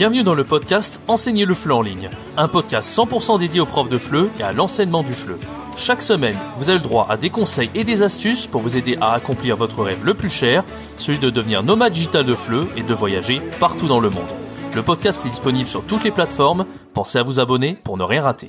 Bienvenue dans le podcast Enseigner le FLE en ligne, un podcast 100% dédié aux profs de FLE et à l'enseignement du FLE. Chaque semaine, vous avez le droit à des conseils et des astuces pour vous aider à accomplir votre rêve le plus cher, celui de devenir nomade digital de FLE et de voyager partout dans le monde. Le podcast est disponible sur toutes les plateformes, pensez à vous abonner pour ne rien rater.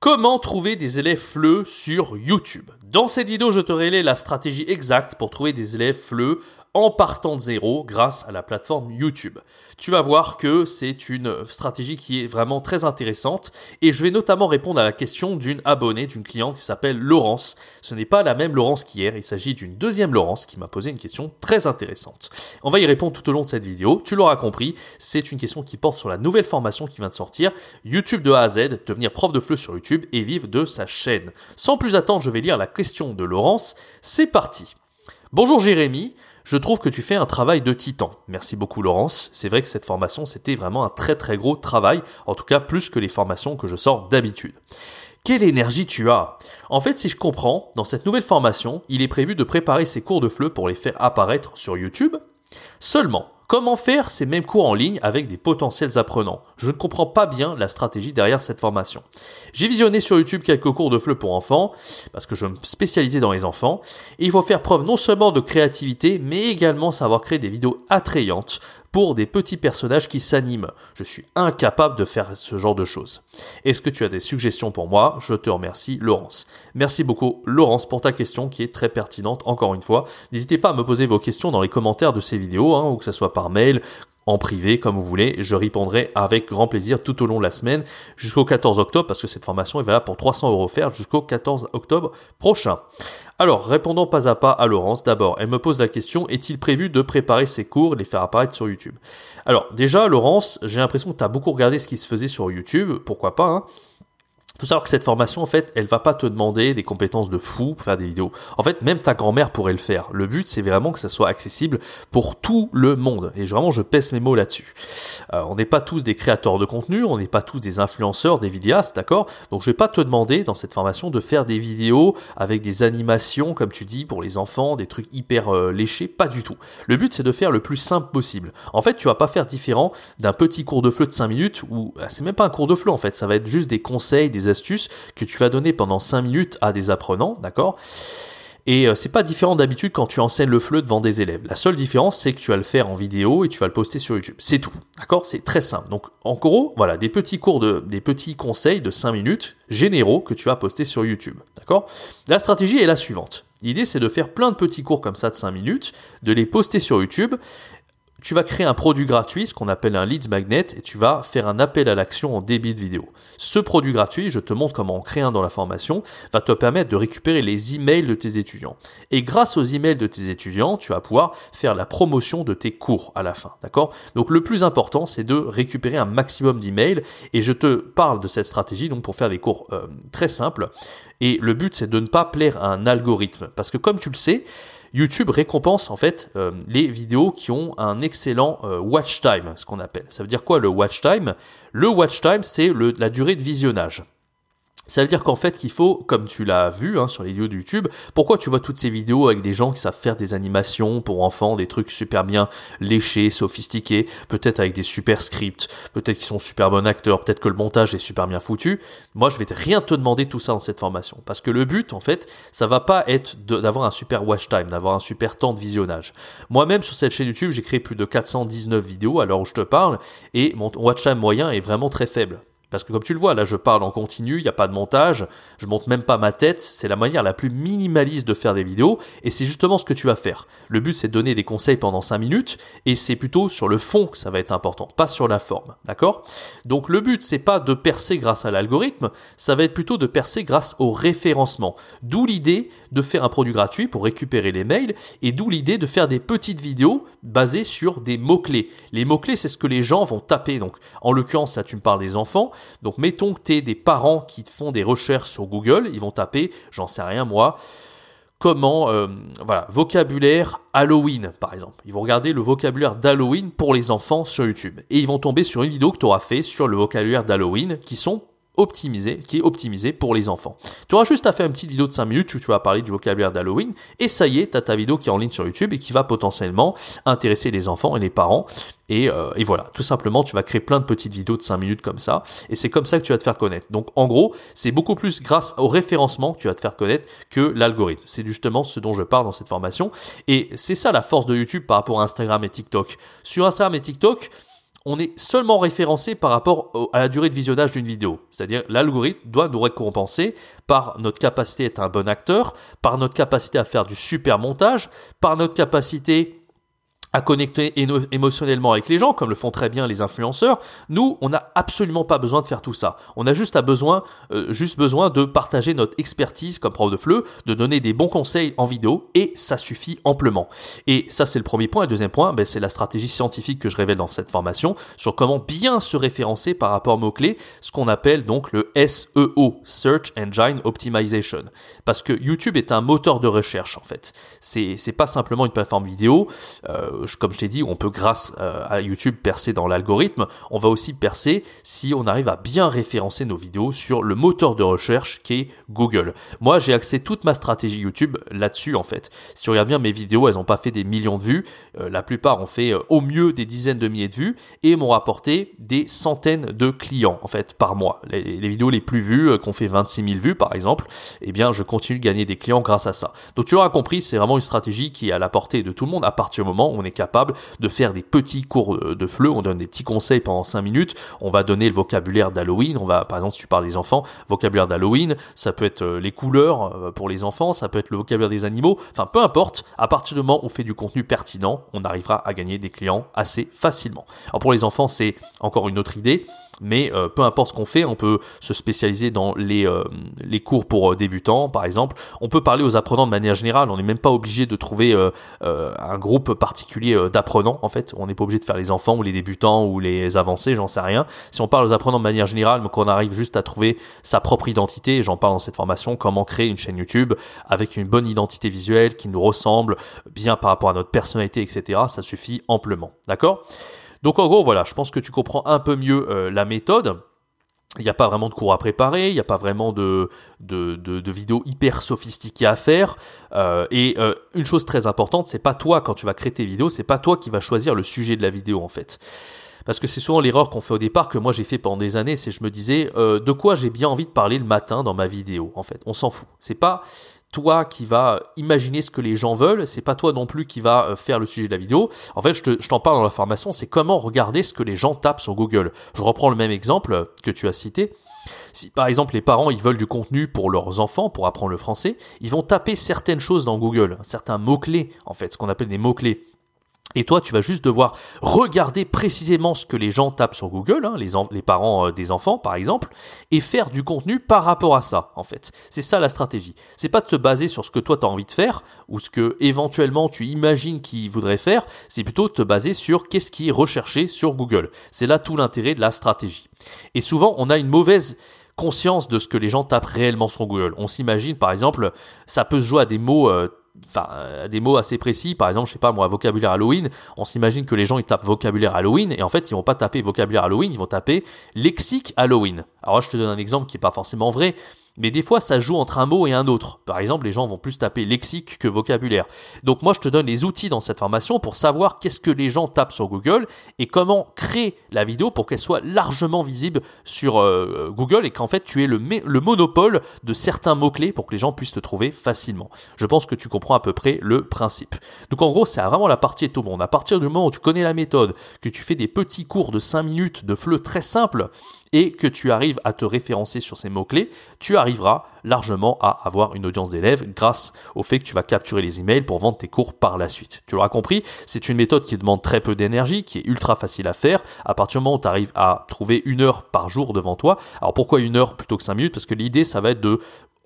Comment trouver des élèves FLE sur YouTube? Dans cette vidéo, je te révèle la stratégie exacte pour trouver des élèves FLE en partant de zéro grâce à la plateforme YouTube. Tu vas voir que c'est une stratégie qui est vraiment très intéressante et je vais notamment répondre à la question d'une abonnée, d'une cliente qui s'appelle Laurence. Ce n'est pas la même Laurence qu'hier, il s'agit d'une deuxième Laurence qui m'a posé une question très intéressante. On va y répondre tout au long de cette vidéo. Tu l'auras compris, c'est une question qui porte sur la nouvelle formation qui vient de sortir, YouTube de A à Z, devenir prof de fleu sur YouTube et vivre de sa chaîne. Sans plus attendre, je vais lire la question de Laurence. C'est parti. Bonjour Jérémy, je trouve que tu fais un travail de titan. Merci beaucoup Laurence. C'est vrai que cette formation, c'était vraiment un très très gros travail, en tout cas plus que les formations que je sors d'habitude. Quelle énergie tu as En fait, si je comprends, dans cette nouvelle formation, il est prévu de préparer ces cours de fleu pour les faire apparaître sur YouTube. Seulement, Comment faire ces mêmes cours en ligne avec des potentiels apprenants? Je ne comprends pas bien la stratégie derrière cette formation. J'ai visionné sur YouTube quelques cours de FLE pour enfants, parce que je me spécialisais dans les enfants, et il faut faire preuve non seulement de créativité, mais également savoir créer des vidéos attrayantes pour des petits personnages qui s'animent. Je suis incapable de faire ce genre de choses. Est-ce que tu as des suggestions pour moi? Je te remercie, Laurence. Merci beaucoup, Laurence, pour ta question qui est très pertinente, encore une fois. N'hésitez pas à me poser vos questions dans les commentaires de ces vidéos, hein, ou que ce soit par mail, en privé, comme vous voulez. Je répondrai avec grand plaisir tout au long de la semaine jusqu'au 14 octobre, parce que cette formation est valable pour 300 euros offerts jusqu'au 14 octobre prochain. Alors, répondons pas à pas à Laurence. D'abord, elle me pose la question, est-il prévu de préparer ses cours et les faire apparaître sur YouTube? Alors, déjà, Laurence, j'ai l'impression que tu as beaucoup regardé ce qui se faisait sur YouTube, pourquoi pas, hein? Faut savoir que cette formation, en fait, elle va pas te demander des compétences de fou pour faire des vidéos. En fait, même ta grand-mère pourrait le faire. Le but, c'est vraiment que ça soit accessible pour tout le monde. Et vraiment, je pèse mes mots là-dessus. Euh, on n'est pas tous des créateurs de contenu, on n'est pas tous des influenceurs, des vidéastes, d'accord? Donc, je vais pas te demander dans cette formation de faire des vidéos avec des animations, comme tu dis, pour les enfants, des trucs hyper euh, léchés. Pas du tout. Le but, c'est de faire le plus simple possible. En fait, tu vas pas faire différent d'un petit cours de fleu de 5 minutes ou bah, c'est même pas un cours de fleu, en fait. Ça va être juste des conseils, des astuces que tu vas donner pendant 5 minutes à des apprenants, d'accord? Et euh, c'est pas différent d'habitude quand tu enseignes le FLE devant des élèves. La seule différence, c'est que tu vas le faire en vidéo et tu vas le poster sur YouTube. C'est tout. D'accord? C'est très simple. Donc, en gros, voilà, des petits cours de, des petits conseils de 5 minutes généraux que tu vas poster sur YouTube. D'accord? La stratégie est la suivante. L'idée, c'est de faire plein de petits cours comme ça de 5 minutes, de les poster sur YouTube tu vas créer un produit gratuit, ce qu'on appelle un leads magnet, et tu vas faire un appel à l'action en débit de vidéo. Ce produit gratuit, je te montre comment en créer un dans la formation, va te permettre de récupérer les emails de tes étudiants. Et grâce aux emails de tes étudiants, tu vas pouvoir faire la promotion de tes cours à la fin. D'accord? Donc le plus important, c'est de récupérer un maximum d'emails. Et je te parle de cette stratégie donc pour faire des cours euh, très simples. Et le but, c'est de ne pas plaire à un algorithme. Parce que comme tu le sais, YouTube récompense en fait euh, les vidéos qui ont un excellent euh, watch time, ce qu'on appelle. Ça veut dire quoi le watch time? Le watch time, c'est la durée de visionnage. Ça veut dire qu'en fait qu'il faut, comme tu l'as vu hein, sur les vidéos de YouTube, pourquoi tu vois toutes ces vidéos avec des gens qui savent faire des animations pour enfants, des trucs super bien léchés, sophistiqués, peut-être avec des super scripts, peut-être qu'ils sont super bons acteurs, peut-être que le montage est super bien foutu. Moi, je vais rien te demander tout ça dans cette formation, parce que le but, en fait, ça va pas être d'avoir un super watch time, d'avoir un super temps de visionnage. Moi-même sur cette chaîne YouTube, j'ai créé plus de 419 vidéos à l'heure où je te parle, et mon watch time moyen est vraiment très faible. Parce que comme tu le vois, là je parle en continu, il n'y a pas de montage, je monte même pas ma tête, c'est la manière la plus minimaliste de faire des vidéos, et c'est justement ce que tu vas faire. Le but c'est de donner des conseils pendant 5 minutes, et c'est plutôt sur le fond que ça va être important, pas sur la forme, d'accord? Donc le but c'est pas de percer grâce à l'algorithme, ça va être plutôt de percer grâce au référencement. D'où l'idée de faire un produit gratuit pour récupérer les mails, et d'où l'idée de faire des petites vidéos basées sur des mots-clés. Les mots-clés c'est ce que les gens vont taper, donc en l'occurrence là tu me parles des enfants, donc mettons que tu es des parents qui font des recherches sur Google, ils vont taper, j'en sais rien moi, comment, euh, voilà, vocabulaire Halloween par exemple. Ils vont regarder le vocabulaire d'Halloween pour les enfants sur YouTube. Et ils vont tomber sur une vidéo que tu auras fait sur le vocabulaire d'Halloween qui sont optimisé, qui est optimisé pour les enfants. Tu auras juste à faire une petite vidéo de 5 minutes où tu vas parler du vocabulaire d'Halloween et ça y est, tu as ta vidéo qui est en ligne sur YouTube et qui va potentiellement intéresser les enfants et les parents. Et, euh, voilà, tout simplement, tu vas créer plein de petites vidéos de 5 minutes comme ça, et c'est comme ça que tu vas te faire connaître. Donc en gros, c'est beaucoup plus grâce au référencement que tu vas te faire connaître que l'algorithme. C'est justement ce dont je parle dans cette formation, et c'est ça la force de YouTube par rapport à Instagram et TikTok. Sur Instagram et TikTok, on est seulement référencé par rapport à la durée de visionnage d'une vidéo. C'est-à-dire l'algorithme doit nous récompenser par notre capacité à être un bon acteur, par notre capacité à faire du super montage, par notre capacité à connecter émotionnellement avec les gens, comme le font très bien les influenceurs. Nous, on n'a absolument pas besoin de faire tout ça. On a juste, besoin, euh, juste besoin de partager notre expertise comme prof de FLE, de donner des bons conseils en vidéo, et ça suffit amplement. Et ça, c'est le premier point. Et deuxième point, ben, c'est la stratégie scientifique que je révèle dans cette formation sur comment bien se référencer par rapport aux mots-clés, ce qu'on appelle donc le SEO, Search Engine Optimization. Parce que YouTube est un moteur de recherche, en fait. C'est pas simplement une plateforme vidéo. Euh, comme je t'ai dit, on peut grâce euh, à YouTube percer dans l'algorithme. On va aussi percer si on arrive à bien référencer nos vidéos sur le moteur de recherche qui est Google. Moi, j'ai axé toute ma stratégie YouTube là-dessus en fait. Si tu regardes bien mes vidéos, elles n'ont pas fait des millions de vues. Euh, la plupart ont fait euh, au mieux des dizaines de milliers de vues et m'ont rapporté des centaines de clients en fait par mois. Les, vidéos les plus vues, qui ont fait 26 000 vues par exemple, eh bien, je continue de gagner des clients grâce à ça. Donc tu auras compris, c'est vraiment une stratégie qui est à la portée de tout le monde à partir du moment où on est capable de faire des petits cours de fleu, on donne des petits conseils pendant 5 minutes, on va donner le vocabulaire d'Halloween, on va, par exemple, si tu parles des enfants, vocabulaire d'Halloween, ça peut être euh, les couleurs euh, pour les enfants, ça peut être le vocabulaire des animaux, enfin peu importe, à partir du moment où on fait du contenu pertinent, on arrivera à gagner des clients assez facilement. Alors pour les enfants, c'est encore une autre idée, mais euh, peu importe ce qu'on fait, on peut se spécialiser dans les, euh, les cours pour euh, débutants, par exemple. On peut parler aux apprenants de manière générale. On n'est même pas obligé de trouver un groupe particulier d'apprenants, en fait. On n'est pas obligé de faire les enfants ou les débutants ou les avancés, j'en sais rien. Si on parle aux apprenants de manière générale, mais qu'on arrive juste à trouver sa propre identité, j'en parle dans cette formation, comment créer une chaîne YouTube avec une bonne identité visuelle qui nous ressemble bien par rapport à notre personnalité, etc. Ça suffit amplement. D'accord? Donc en gros, voilà, je pense que tu comprends un peu mieux euh, la méthode. Il n'y a pas vraiment de cours à préparer, il n'y a pas vraiment de, vidéos hyper sophistiquées à faire. Euh, et euh, une chose très importante, c'est pas toi quand tu vas créer tes vidéos, c'est pas toi qui vas choisir le sujet de la vidéo en fait. Parce que c'est souvent l'erreur qu'on fait au départ, que moi j'ai fait pendant des années, c'est je me disais de quoi j'ai bien envie de parler le matin dans ma vidéo. En fait, on s'en fout. C'est pas toi qui va imaginer ce que les gens veulent, c'est pas toi non plus qui va euh, faire le sujet de la vidéo. En fait, je t'en parle dans la formation, c'est comment regarder ce que les gens tapent sur Google. Je reprends le même exemple que tu as cité. Si par exemple les parents ils veulent du contenu pour leurs enfants pour apprendre le français, ils vont taper certaines choses dans Google, certains mots-clés en fait, ce qu'on appelle des mots-clés. Et toi, tu vas juste devoir regarder précisément ce que les gens tapent sur Google, hein, les, parents euh, des enfants par exemple, et faire du contenu par rapport à ça, en fait. C'est ça la stratégie. C'est pas de se baser sur ce que toi tu as envie de faire, ou ce que éventuellement tu imagines qu'ils voudraient faire, c'est plutôt de te baser sur qu'est-ce qui est recherché sur Google. C'est là tout l'intérêt de la stratégie. Et souvent, on a une mauvaise conscience de ce que les gens tapent réellement sur Google. On s'imagine, par exemple, ça peut se jouer à des mots... Euh, enfin euh, des mots assez précis. Par exemple je sais pas moi vocabulaire Halloween on s'imagine que les gens ils tapent vocabulaire Halloween et en fait ils vont pas taper vocabulaire Halloween ils vont taper lexique Halloween. Alors je te donne un exemple qui est pas forcément vrai mais des fois ça joue entre un mot et un autre. Par exemple, les gens vont plus taper lexique que vocabulaire. Donc moi je te donne les outils dans cette formation pour savoir qu'est-ce que les gens tapent sur Google et comment créer la vidéo pour qu'elle soit largement visible sur euh, Google et qu'en fait tu aies le, le monopole de certains mots-clés pour que les gens puissent te trouver facilement. Je pense que tu comprends à peu près le principe. Donc en gros c'est vraiment la partie de tout monde. À partir du moment où tu connais la méthode, que tu fais des petits cours de 5 minutes de fleu très simple, et que tu arrives à te référencer sur ces mots-clés, tu arriveras largement à avoir une audience d'élèves grâce au fait que tu vas capturer les emails pour vendre tes cours par la suite. Tu l'auras compris, c'est une méthode qui demande très peu d'énergie, qui est ultra facile à faire. À partir du moment où tu arrives à trouver une heure par jour devant toi, alors pourquoi une heure plutôt que cinq minutes? Parce que l'idée, ça va être de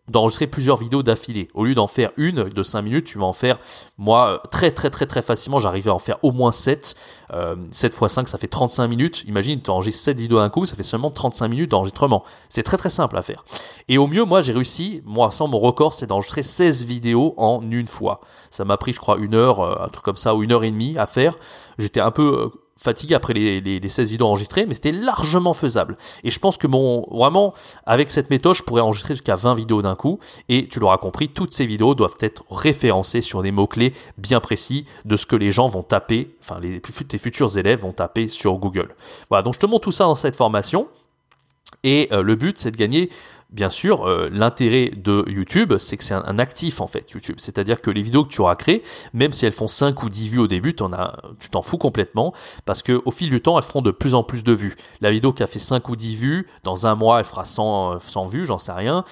d'enregistrer plusieurs vidéos d'affilée. Au lieu d'en faire une de 5 minutes, tu vas en faire, moi, très très très très facilement, j'arrivais à en faire au moins 7. Euh, 7 x 5, ça fait 35 minutes. Imagine, tu enregistres 7 vidéos d'un coup, ça fait seulement 35 minutes d'enregistrement. C'est très très simple à faire. Et au mieux, moi, j'ai réussi, moi, sans mon record, c'est d'enregistrer 16 vidéos en une fois. Ça m'a pris, je crois, une heure, euh, un truc comme ça, ou une heure et demie à faire. J'étais un peu... Fatigué après les, les, 16 vidéos enregistrées, mais c'était largement faisable. Et je pense que mon, vraiment, avec cette méthode, je pourrais enregistrer jusqu'à 20 vidéos d'un coup. Et tu l'auras compris, toutes ces vidéos doivent être référencées sur des mots-clés bien précis de ce que les gens vont taper, enfin, les, futurs élèves vont taper sur Google. Voilà, donc je te montre tout ça dans cette formation. Et euh, le but, c'est de gagner bien sûr, euh, l'intérêt de YouTube, c'est que c'est un, actif en fait, YouTube. C'est-à-dire que les vidéos que tu auras créées, même si elles font 5 ou 10 vues au début, en as, tu t'en fous complètement, parce que au fil du temps, elles feront de plus en plus de vues. La vidéo qui a fait 5 ou 10 vues, dans un mois, elle fera 100, 100 vues, j'en sais rien.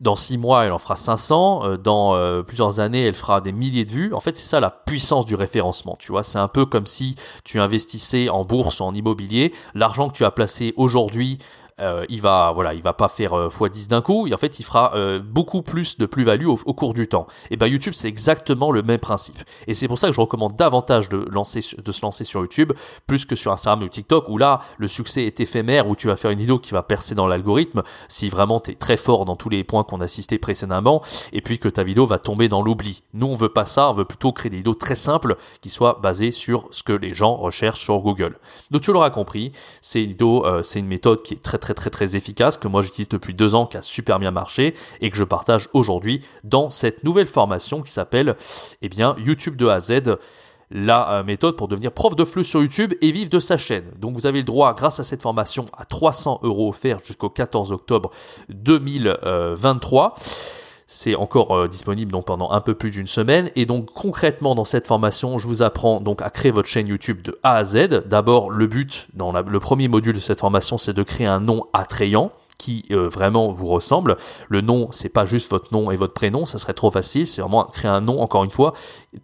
Dans 6 mois, elle en fera 500. Euh, dans euh, plusieurs années, elle fera des milliers de vues. En fait, c'est ça la puissance du référencement. Tu vois, c'est un peu comme si tu investissais en bourse ou en immobilier. L'argent que tu as placé aujourd'hui euh, il va voilà, il va pas faire euh, x10 d'un coup, et en fait il fera euh, beaucoup plus de plus-value au, cours du temps. Et ben YouTube c'est exactement le même principe. Et c'est pour ça que je recommande davantage de lancer de se lancer sur YouTube plus que sur Instagram ou TikTok où là le succès est éphémère où tu vas faire une vidéo qui va percer dans l'algorithme si vraiment tu es très fort dans tous les points qu'on a assisté précédemment et puis que ta vidéo va tomber dans l'oubli. Nous on veut pas ça, on veut plutôt créer des vidéos très simples qui soient basées sur ce que les gens recherchent sur Google. Donc tu l'auras compris, c'est une c'est une méthode qui est très très très très efficace que moi j'utilise depuis deux ans, qui a super bien marché et que je partage aujourd'hui dans cette nouvelle formation qui s'appelle eh bien YouTube de A à Z la euh, méthode pour devenir prof de FLE sur YouTube et vivre de sa chaîne. Donc vous avez le droit, grâce à cette formation, à 300 euros offerts jusqu'au 14 octobre 2023. C'est encore euh, disponible donc pendant un peu plus d'une semaine. Et donc concrètement dans cette formation, je vous apprends donc à créer votre chaîne YouTube de A à Z. D'abord, le but dans le premier module de cette formation, c'est de créer un nom attrayant qui euh, vraiment vous ressemble. Le nom, c'est pas juste votre nom et votre prénom, ça serait trop facile. C'est vraiment créer un nom. Encore une fois,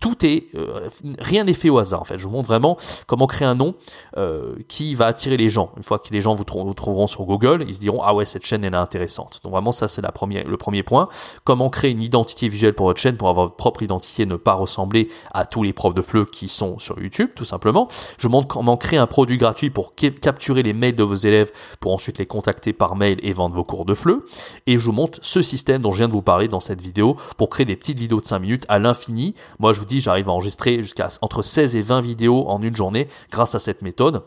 tout est, euh, rien n'est fait au hasard. En fait, je vous montre vraiment comment créer un nom euh, qui va attirer les gens. Une fois que les gens vous, trouveront sur Google, ils se diront ah ouais cette chaîne elle est intéressante. Donc vraiment ça c'est le premier point. Comment créer une identité visuelle pour votre chaîne pour avoir votre propre identité, ne pas ressembler à tous les profs de fleu qui sont sur YouTube, tout simplement. Je vous montre comment créer un produit gratuit pour capturer les mails de vos élèves pour ensuite les contacter par mail et vendre vos cours de FLE. Et je vous montre ce système dont je viens de vous parler dans cette vidéo pour créer des petites vidéos de 5 minutes à l'infini. Moi, je vous dis, j'arrive à enregistrer jusqu'à entre 16 et 20 vidéos en une journée grâce à cette méthode.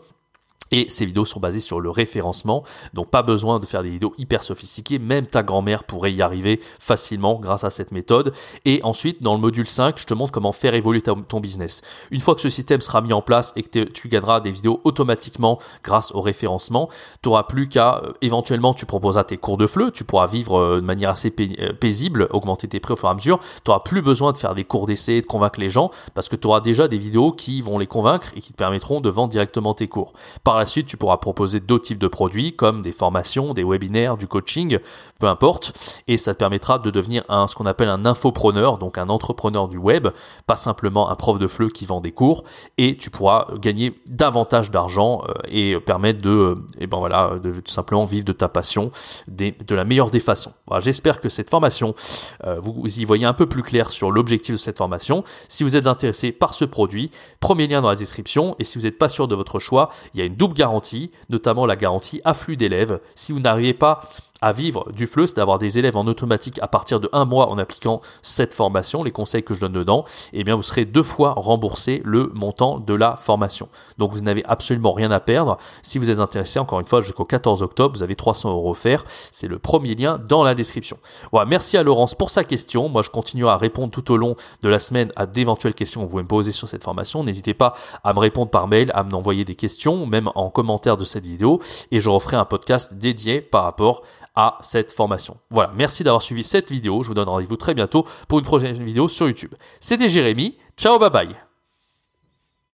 Et ces vidéos sont basées sur le référencement, donc pas besoin de faire des vidéos hyper sophistiquées, même ta grand-mère pourrait y arriver facilement grâce à cette méthode. Et ensuite, dans le module 5, je te montre comment faire évoluer ton business. Une fois que ce système sera mis en place et que tu gagneras des vidéos automatiquement grâce au référencement, tu n'auras plus qu'à, euh, éventuellement, tu proposeras tes cours de fleu, tu pourras vivre euh, de manière assez euh, paisible, augmenter tes prix au fur et à mesure, tu n'auras plus besoin de faire des cours d'essai, de convaincre les gens, parce que tu auras déjà des vidéos qui vont les convaincre et qui te permettront de vendre directement tes cours. La suite, tu pourras proposer d'autres types de produits comme des formations, des webinaires, du coaching, peu importe, et ça te permettra de devenir un ce qu'on appelle un infopreneur, donc un entrepreneur du web, pas simplement un prof de fleu qui vend des cours, et tu pourras gagner davantage d'argent euh, et permettre de, euh, et ben voilà, de tout simplement vivre de ta passion de la meilleure des façons. J'espère que cette formation, euh, vous y voyez un peu plus clair sur l'objectif de cette formation. Si vous êtes intéressé par ce produit, premier lien dans la description, et si vous n'êtes pas sûr de votre choix, il y a une double garantie notamment la garantie afflux d'élèves. Si vous n'arrivez pas à vivre du FLE, c'est d'avoir des élèves en automatique à partir de un mois en appliquant cette formation, les conseils que je donne dedans, et eh bien vous serez deux fois remboursé le montant de la formation. Donc vous n'avez absolument rien à perdre. Si vous êtes intéressé, encore une fois, jusqu'au 14 octobre, vous avez 300 euros offerts. C'est le premier lien dans la description. Voilà, merci à Laurence pour sa question. Moi, je continue à répondre tout au long de la semaine à d'éventuelles questions que vous pouvez me poser sur cette formation. N'hésitez pas à me répondre par mail, à m'envoyer des questions, même en commentaire de cette vidéo, et je referai un podcast dédié par rapport à cette formation. Voilà, merci d'avoir suivi cette vidéo. Je vous donne rendez-vous très bientôt pour une prochaine vidéo sur YouTube. C'était Jérémy. Ciao, bye bye.